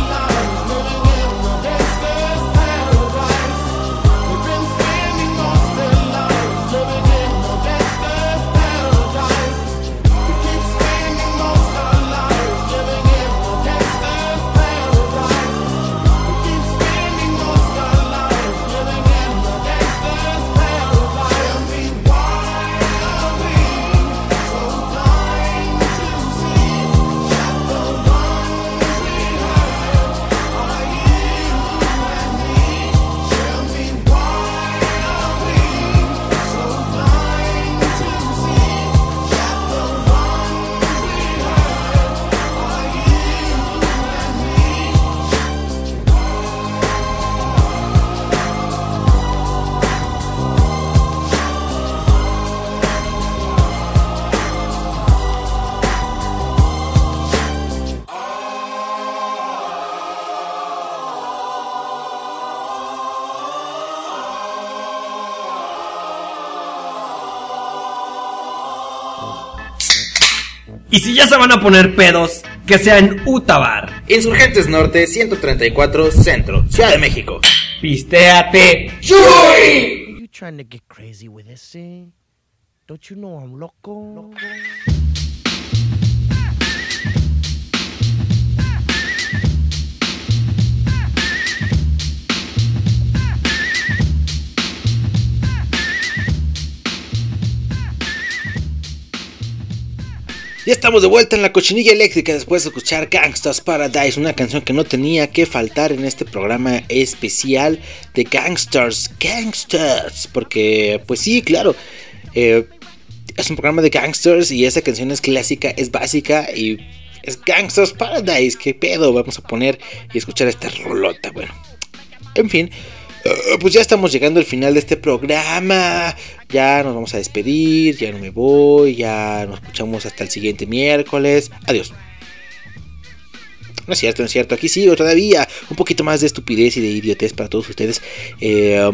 Y si ya se van a poner pedos, que sea en Utabar. Insurgentes Norte 134 Centro, Ciudad de México. Pistéate. ¡Chuy! You trying to get crazy with this, eh? Don't you know I'm loco? Ya estamos de vuelta en la cochinilla eléctrica después de escuchar Gangsters Paradise, una canción que no tenía que faltar en este programa especial de Gangsters, Gangsters, porque pues sí, claro, eh, es un programa de gangsters y esa canción es clásica, es básica y es Gangsters Paradise, qué pedo, vamos a poner y escuchar esta rolota, bueno, en fin. Uh, pues ya estamos llegando al final de este programa. Ya nos vamos a despedir. Ya no me voy. Ya nos escuchamos hasta el siguiente miércoles. Adiós. No es cierto, no es cierto. Aquí sigo todavía. Un poquito más de estupidez y de idiotez para todos ustedes. Eh,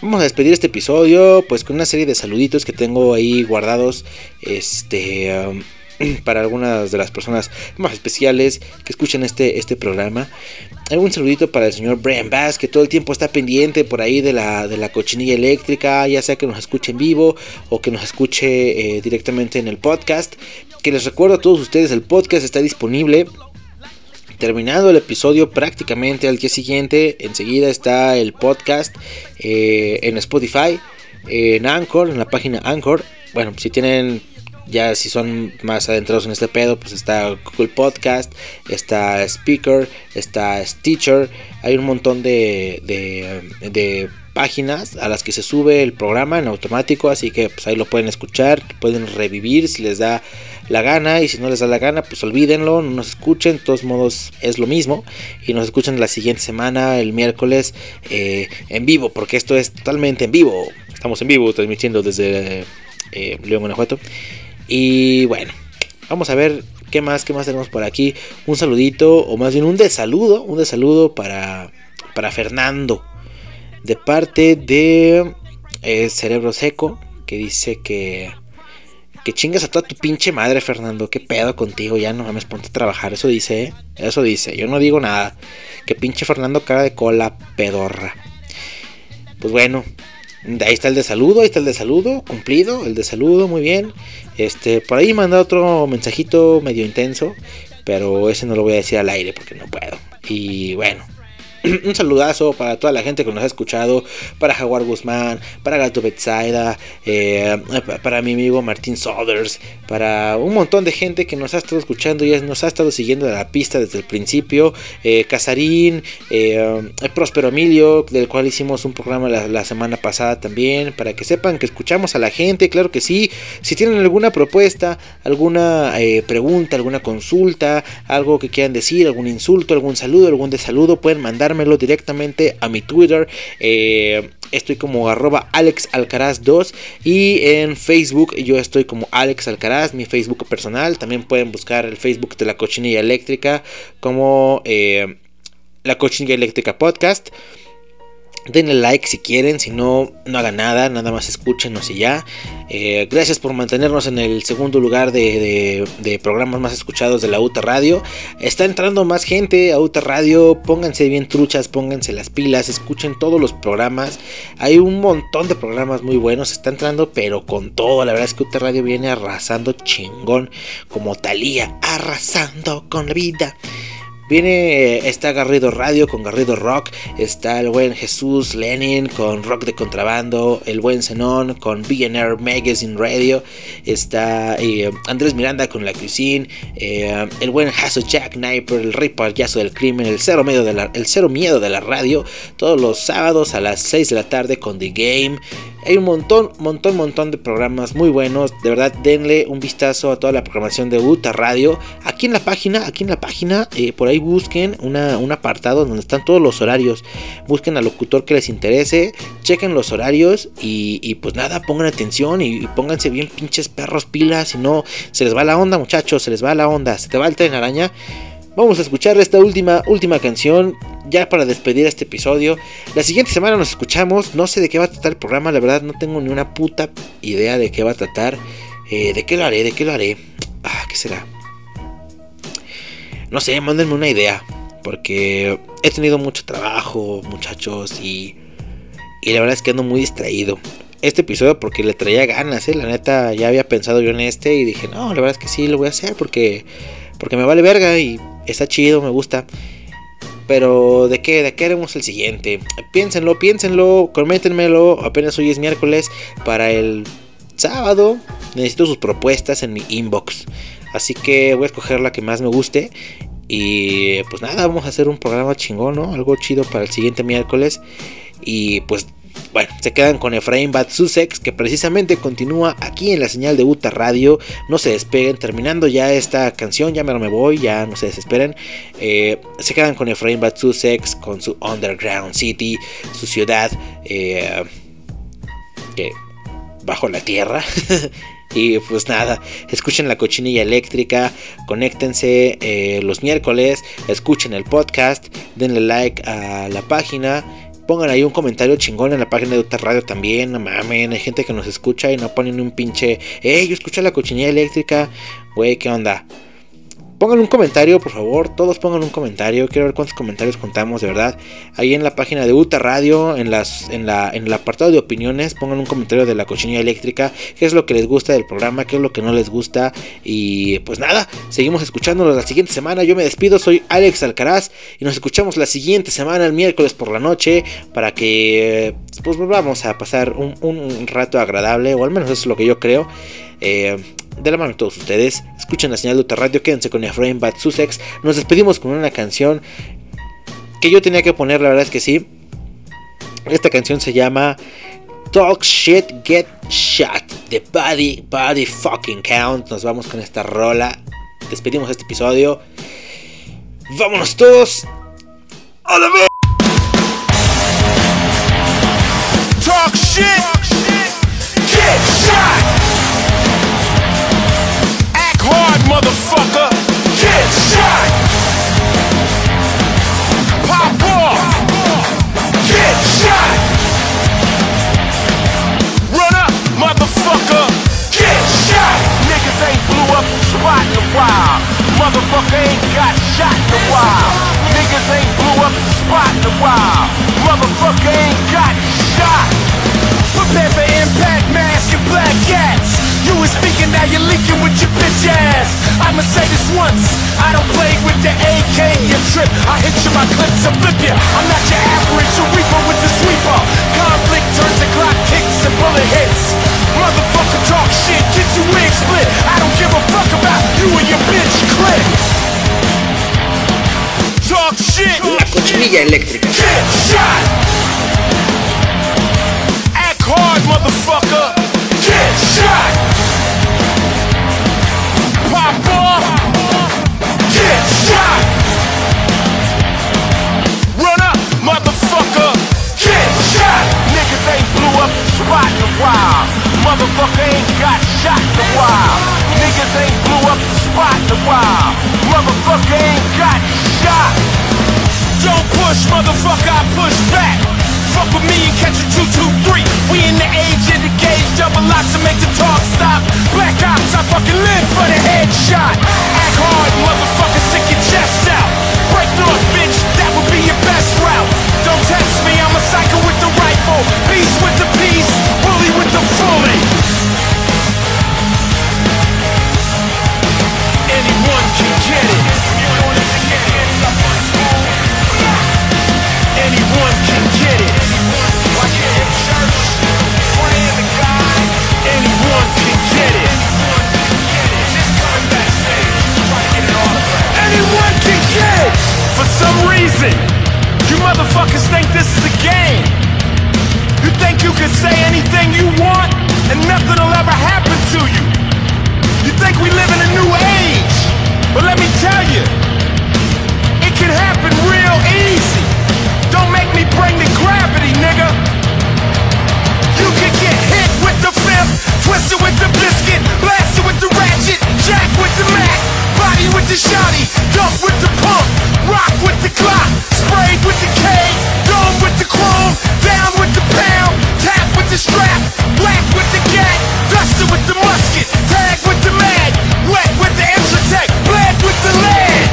vamos a despedir este episodio. Pues con una serie de saluditos que tengo ahí guardados. Este. Um, para algunas de las personas más especiales que escuchan este, este programa. Un saludito para el señor Brian Bass, que todo el tiempo está pendiente por ahí de la, de la cochinilla eléctrica, ya sea que nos escuche en vivo o que nos escuche eh, directamente en el podcast. Que les recuerdo a todos ustedes, el podcast está disponible terminado el episodio prácticamente al día siguiente, enseguida está el podcast eh, en Spotify, en Anchor, en la página Anchor. Bueno, si tienen ya si son más adentrados en este pedo, pues está Google Podcast, está Speaker, está Stitcher. Hay un montón de, de, de, páginas a las que se sube el programa en automático. Así que pues ahí lo pueden escuchar, pueden revivir si les da la gana. Y si no les da la gana, pues olvídenlo, no nos escuchen. De todos modos es lo mismo. Y nos escuchan la siguiente semana, el miércoles, eh, en vivo, porque esto es totalmente en vivo. Estamos en vivo transmitiendo desde eh, León, Guanajuato. Y bueno, vamos a ver qué más, qué más tenemos por aquí. Un saludito, o más bien un desaludo, un desaludo para, para Fernando. De parte de eh, Cerebro Seco, que dice que... Que chingas a toda tu pinche madre, Fernando. ¿Qué pedo contigo? Ya no mames, ponte a trabajar. Eso dice, ¿eh? Eso dice. Yo no digo nada. Que pinche Fernando cara de cola pedorra. Pues bueno, ahí está el de saludo, ahí está el de saludo, cumplido, el de saludo, muy bien. Este, por ahí manda otro mensajito medio intenso, pero ese no lo voy a decir al aire porque no puedo. Y bueno, un saludazo para toda la gente que nos ha escuchado, para Jaguar Guzmán, para Gato Betsaida, eh, para mi amigo Martín Sothers, para un montón de gente que nos ha estado escuchando y nos ha estado siguiendo de la pista desde el principio, eh, Casarín, eh, Próspero Emilio, del cual hicimos un programa la, la, semana pasada también, para que sepan que escuchamos a la gente, claro que sí, si tienen alguna propuesta, alguna pregunta, alguna consulta, algo que quieran decir, algún insulto, algún saludo, algún desaludo, pueden mandar directamente a mi Twitter. Eh, estoy como arroba alexalcaraz2 y en Facebook yo estoy como Alex Alcaraz, mi Facebook personal. También pueden buscar el Facebook de la cochinilla eléctrica como eh, la cochinilla eléctrica podcast. Denle like si quieren, si no, no hagan nada, nada más escúchenos y ya. Eh, gracias por mantenernos en el segundo lugar de, de, de, programas más escuchados de la UTA Radio. Está entrando más gente a UTA Radio, pónganse bien truchas, pónganse las pilas, escuchen todos los programas. Hay un montón de programas muy buenos, está entrando pero con todo. La verdad es que UTA Radio viene arrasando chingón, como Talía, arrasando con la vida. Viene, está Garrido Radio con Garrido Rock, está el buen Jesús Lenin con Rock de Contrabando, el buen Zenón con BNR Magazine Radio, está eh, Andrés Miranda con La Cuisine, eh, el buen Hasso Jack Sniper, el rey payaso del crimen, el cero, miedo de la, el cero miedo de la radio, todos los sábados a las 6 de la tarde con The Game. Hay un montón, montón, montón de programas muy buenos. De verdad, denle un vistazo a toda la programación de UTA Radio. Aquí en la página, aquí en la página, eh, por ahí busquen una, un apartado donde están todos los horarios. Busquen al locutor que les interese, chequen los horarios y, y pues nada, pongan atención y, pónganse bien pinches perros pilas. Si no, se les va la onda, muchachos, se les va la onda. Se te va el tren araña. Vamos a escuchar esta última, última canción ya para despedir este episodio. La siguiente semana nos escuchamos. No sé de qué va a tratar el programa, la verdad no tengo ni una puta idea de qué va a tratar. Eh, de qué lo haré, de qué lo haré. ¿Qué será? No sé, mándenme una idea. Porque he tenido mucho trabajo, muchachos, y, y la verdad es que ando muy distraído. Este episodio porque le traía ganas, ¿eh? La neta, ya había pensado yo en este y dije, no, la verdad es que sí, lo voy a hacer porque, porque me vale verga y está chido, me gusta. Pero ¿de qué? ¿De qué haremos el siguiente? Piénsenlo, piénsenlo, coméntenmelo. Apenas hoy es miércoles. Para el sábado necesito sus propuestas en mi inbox. Así que voy a escoger la que más me guste. Y pues nada, vamos a hacer un programa chingón, ¿no? Algo chido para el siguiente miércoles. Y pues bueno, se quedan con Efraín Bad Sussex, que precisamente continúa aquí en la señal de Uta Radio. No se despeguen, terminando ya esta canción, ya me, me voy, ya no se desesperen. Eh, se quedan con Efraín Bad Sussex, con su Underground City, su ciudad, eh, que bajo la tierra. Y pues nada, escuchen la cochinilla eléctrica, conéctense eh, los miércoles, escuchen el podcast, denle like a la página Pongan ahí un comentario chingón en la página de Uta Radio también. No mamen, hay gente que nos escucha y no ponen un pinche. ¡Ey, yo escucho la cochinilla eléctrica! Güey, ¿qué onda? Pongan un comentario, por favor. Todos pongan un comentario. Quiero ver cuántos comentarios contamos, de verdad. Ahí en la página de Uta Radio, en, las, en, la, en el apartado de opiniones, pongan un comentario de la cochinilla eléctrica. ¿Qué es lo que les gusta del programa? ¿Qué es lo que no les gusta? Y pues nada, seguimos escuchándonos la siguiente semana. Yo me despido, soy Alex Alcaraz. Y nos escuchamos la siguiente semana, el miércoles por la noche. Para que pues vamos a pasar un rato agradable. O al menos eso es lo que yo creo. Eh, de la mano de todos ustedes. Escuchen la señal de Uta Radio, quédense con Efraín Bad Sussex. Nos despedimos con una canción que yo tenía que poner, la verdad es que sí. Esta canción se llama Talk Shit Get Shot The Body Body Fucking Count. Nos vamos con esta rola. Despedimos este episodio. Vámonos todos. A la. Talk shit. Motherfucker ain't got shot in a while. Niggas ain't blew up the spot in a while. Motherfucker ain't got shot. Prepare for impact, mask and black cats. You was speaking, now you're leaking with your bitch ass. I'ma say this once, I don't play with the AK, you trip. I hit you my clips and flip you. I'm not your average, you reaper with the sweeper. Conflict turns to clock kicks and bullet hits. Motherfucker talk shit, get your wig split. I don't give a fuck about you and your bitch click. Talk shit. La cochinilla eléctrica. Get shot. Act hard, motherfucker. Get shot. Pop off. Get shot. Run up, motherfucker. Get shot. Niggas ain't blew up the spot in a while. Motherfucker ain't got shot in a while. Niggas ain't blew up the spot in a while. Motherfucker ain't got shot. Don't push, motherfucker, I push back. Fuck with me and catch a 223. We in the age of the gauge, double locks to make the talk stop. Black ops, I fucking live for the headshot. Act hard, motherfucker, stick your chest out. Break north, bitch, your best route. Don't test me, I'm a psycho with the rifle. Beast with the piece, bully with the fully. Anyone can get it. Anyone can get it. Anyone can get it. Anyone can get it. For some reason, you motherfuckers think this is a game. You think you can say anything you want and nothing will ever happen to you. You think we live in a new age. But let me tell you, it can happen real easy. Don't make me bring the gravity, nigga. You can get hit with the step. Twister with the biscuit, blaster with the ratchet, jack with the mac, body with the shotty, dump with the pump, rock with the clock, sprayed with the K, dome with the chrome, down with the pound, tap with the strap, black with the gat, duster with the musket, tag with the mag, wet with the extra tech, bled with the lead.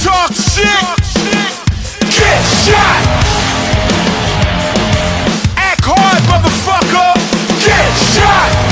Talk shit, get shot. shot!